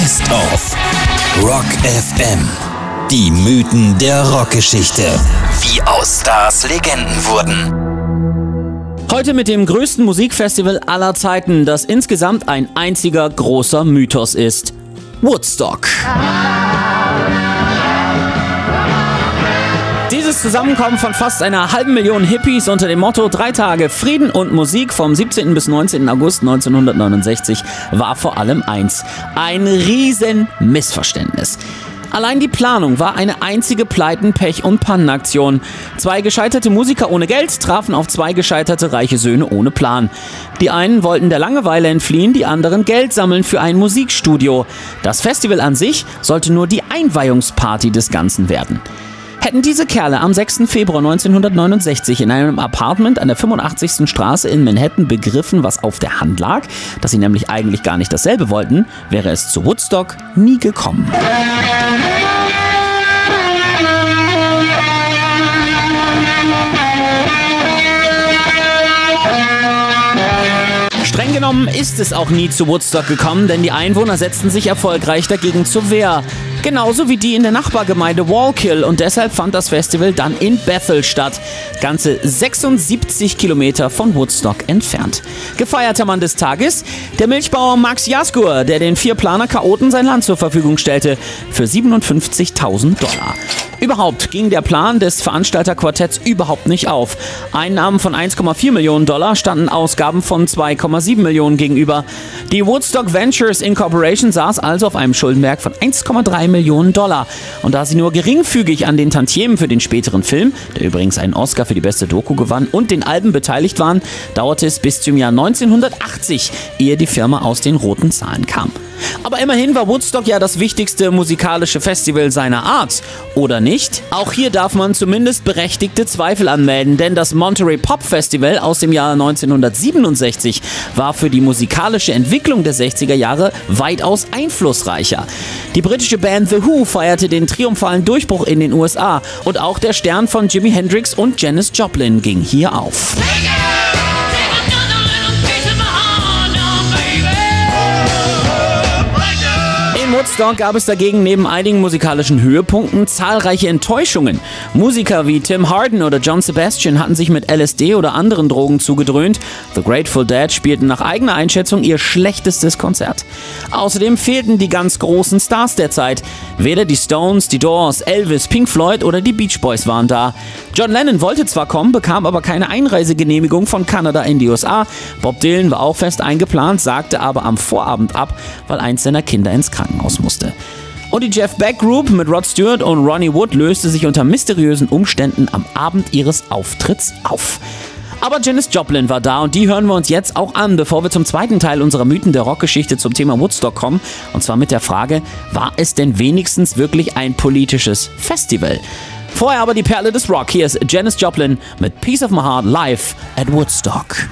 Best of Rock FM. Die Mythen der Rockgeschichte. Wie aus Stars Legenden wurden. Heute mit dem größten Musikfestival aller Zeiten, das insgesamt ein einziger großer Mythos ist. Woodstock. Dieses Zusammenkommen von fast einer halben Million Hippies unter dem Motto Drei Tage Frieden und Musik vom 17. bis 19. August 1969 war vor allem eins. Ein riesen Missverständnis. Allein die Planung war eine einzige Pleiten-, Pech- und Pannenaktion. Zwei gescheiterte Musiker ohne Geld trafen auf zwei gescheiterte reiche Söhne ohne Plan. Die einen wollten der Langeweile entfliehen, die anderen Geld sammeln für ein Musikstudio. Das Festival an sich sollte nur die Einweihungsparty des Ganzen werden. Hätten diese Kerle am 6. Februar 1969 in einem Apartment an der 85. Straße in Manhattan begriffen, was auf der Hand lag, dass sie nämlich eigentlich gar nicht dasselbe wollten, wäre es zu Woodstock nie gekommen. Streng genommen ist es auch nie zu Woodstock gekommen, denn die Einwohner setzten sich erfolgreich dagegen zur Wehr. Genauso wie die in der Nachbargemeinde Wallkill und deshalb fand das Festival dann in Bethel statt, ganze 76 Kilometer von Woodstock entfernt. Gefeierter Mann des Tages, der Milchbauer Max Jaskur, der den vier Planer-Chaoten sein Land zur Verfügung stellte, für 57.000 Dollar. Überhaupt ging der Plan des Veranstalterquartetts überhaupt nicht auf. Einnahmen von 1,4 Millionen Dollar standen Ausgaben von 2,7 Millionen gegenüber. Die Woodstock Ventures Incorporation saß also auf einem Schuldenberg von 1,3 Millionen Dollar. Und da sie nur geringfügig an den Tantiemen für den späteren Film, der übrigens einen Oscar für die beste Doku gewann, und den Alben beteiligt waren, dauerte es bis zum Jahr 1980, ehe die Firma aus den roten Zahlen kam. Aber immerhin war Woodstock ja das wichtigste musikalische Festival seiner Art, oder nicht? Auch hier darf man zumindest berechtigte Zweifel anmelden, denn das Monterey Pop Festival aus dem Jahr 1967 war für die musikalische Entwicklung der 60er Jahre weitaus einflussreicher. Die britische Band The Who feierte den triumphalen Durchbruch in den USA und auch der Stern von Jimi Hendrix und Janis Joplin ging hier auf. Woodstock gab es dagegen neben einigen musikalischen Höhepunkten zahlreiche Enttäuschungen. Musiker wie Tim Harden oder John Sebastian hatten sich mit LSD oder anderen Drogen zugedröhnt. The Grateful Dead spielten nach eigener Einschätzung ihr schlechtestes Konzert. Außerdem fehlten die ganz großen Stars der Zeit. Weder die Stones, die Doors, Elvis, Pink Floyd oder die Beach Boys waren da. John Lennon wollte zwar kommen, bekam aber keine Einreisegenehmigung von Kanada in die USA. Bob Dylan war auch fest eingeplant, sagte aber am Vorabend ab, weil eins seiner Kinder ins Krankenhaus raus musste. Und die Jeff Beck Group mit Rod Stewart und Ronnie Wood löste sich unter mysteriösen Umständen am Abend ihres Auftritts auf. Aber Janis Joplin war da und die hören wir uns jetzt auch an, bevor wir zum zweiten Teil unserer Mythen der Rockgeschichte zum Thema Woodstock kommen. Und zwar mit der Frage, war es denn wenigstens wirklich ein politisches Festival? Vorher aber die Perle des Rock. Hier ist Janis Joplin mit Peace of My Heart live at Woodstock.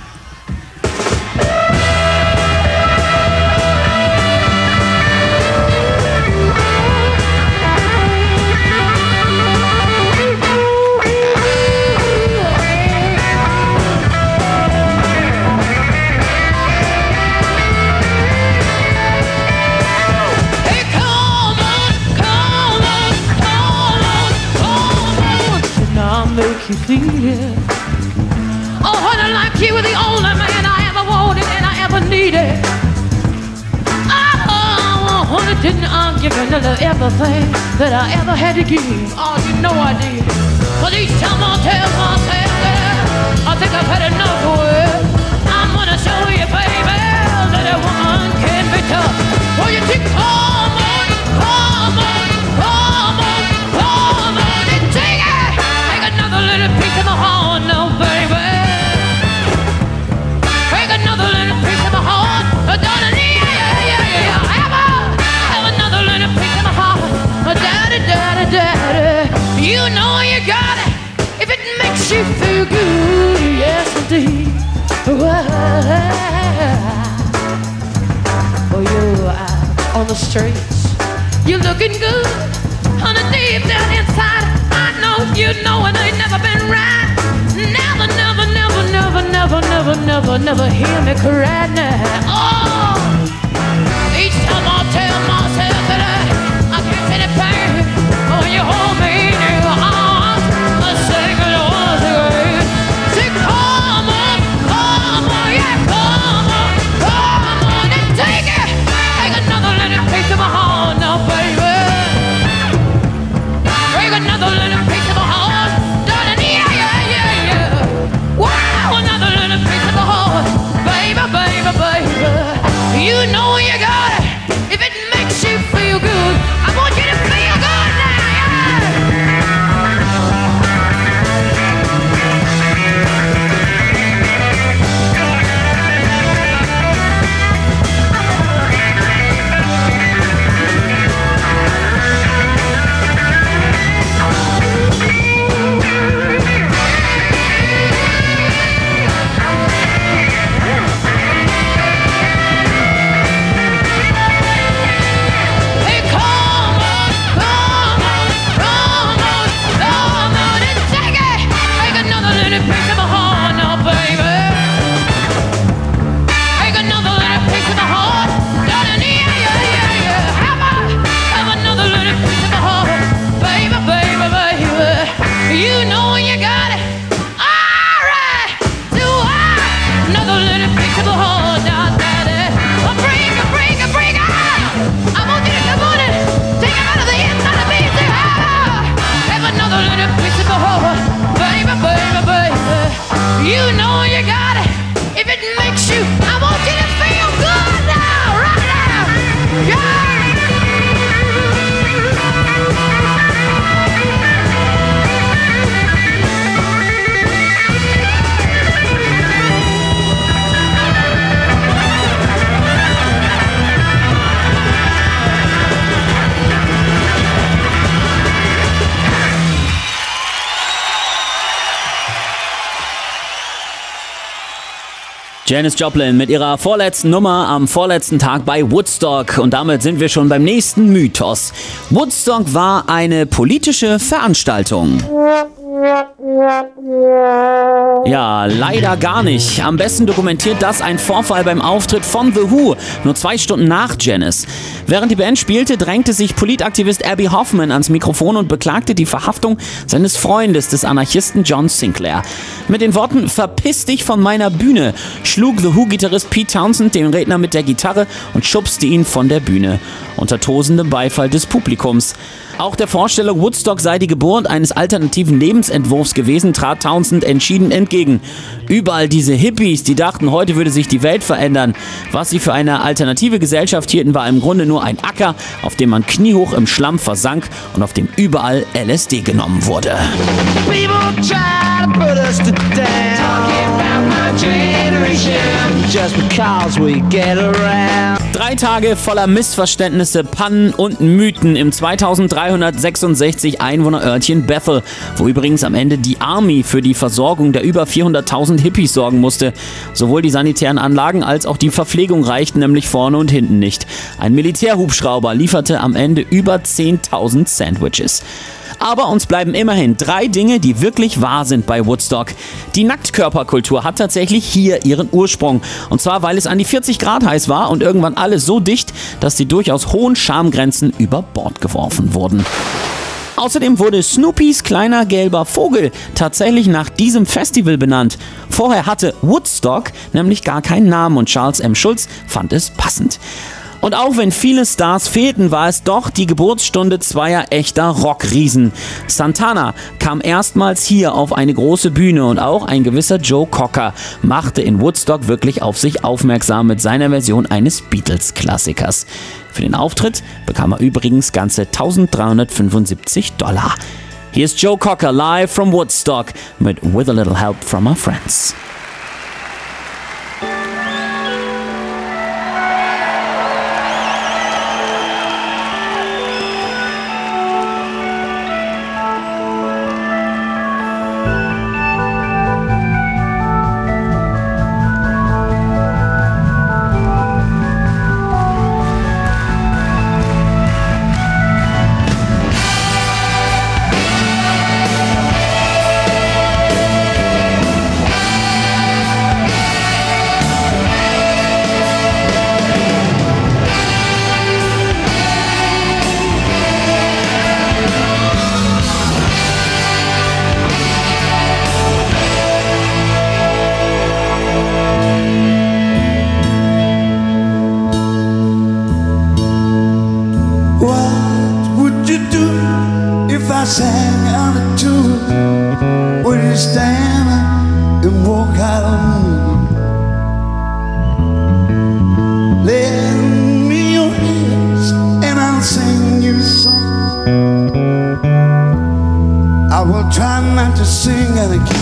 You feel. Oh, honey, like you were the only man I ever wanted and I ever needed. Oh, honey, didn't I give you everything that I ever had to give? Oh, you know I did. Cause each time I tell myself that I think I've had enough of it, I'm gonna show you, baby, that a woman can be tough. Well, you come on, on the streets. You're looking good, honey, deep down inside. I know you know it ain't never been right. Never, never, never, never, never, never, never, never hear me cry now. Oh, each time I tell myself that I, I can't feel the pain when you're. You know you got it. If it makes Janis Joplin mit ihrer vorletzten Nummer am vorletzten Tag bei Woodstock. Und damit sind wir schon beim nächsten Mythos. Woodstock war eine politische Veranstaltung. Ja, leider gar nicht. Am besten dokumentiert das ein Vorfall beim Auftritt von The Who, nur zwei Stunden nach Janice. Während die Band spielte, drängte sich Politaktivist Abby Hoffman ans Mikrofon und beklagte die Verhaftung seines Freundes, des Anarchisten John Sinclair. Mit den Worten Verpiss dich von meiner Bühne schlug The Who-Gitarrist Pete Townsend den Redner mit der Gitarre und schubste ihn von der Bühne. Unter tosendem Beifall des Publikums. Auch der Vorstellung, Woodstock sei die Geburt eines alternativen Lebensentwurfs gewesen, trat Townsend entschieden entgegen. Überall diese Hippies, die dachten, heute würde sich die Welt verändern. Was sie für eine alternative Gesellschaft hielten, war im Grunde nur ein Acker, auf dem man kniehoch im Schlamm versank und auf dem überall LSD genommen wurde. Drei Tage voller Missverständnisse, Pannen und Mythen im 2366 Einwohnerörtchen Bethel, wo übrigens am Ende die Army für die Versorgung der über 400.000 Hippies sorgen musste. Sowohl die sanitären Anlagen als auch die Verpflegung reichten nämlich vorne und hinten nicht. Ein Militärhubschrauber lieferte am Ende über 10.000 Sandwiches. Aber uns bleiben immerhin drei Dinge, die wirklich wahr sind bei Woodstock. Die Nacktkörperkultur hat tatsächlich hier ihren Ursprung. Und zwar, weil es an die 40 Grad heiß war und irgendwann alles so dicht, dass die durchaus hohen Schamgrenzen über Bord geworfen wurden. Außerdem wurde Snoopys kleiner gelber Vogel tatsächlich nach diesem Festival benannt. Vorher hatte Woodstock nämlich gar keinen Namen und Charles M. Schulz fand es passend. Und auch wenn viele Stars fehlten, war es doch die Geburtsstunde zweier echter Rockriesen. Santana kam erstmals hier auf eine große Bühne und auch ein gewisser Joe Cocker machte in Woodstock wirklich auf sich aufmerksam mit seiner Version eines Beatles-Klassikers. Für den Auftritt bekam er übrigens ganze 1375 Dollar. Hier ist Joe Cocker live from Woodstock mit With a Little Help from Our Friends. sing and again.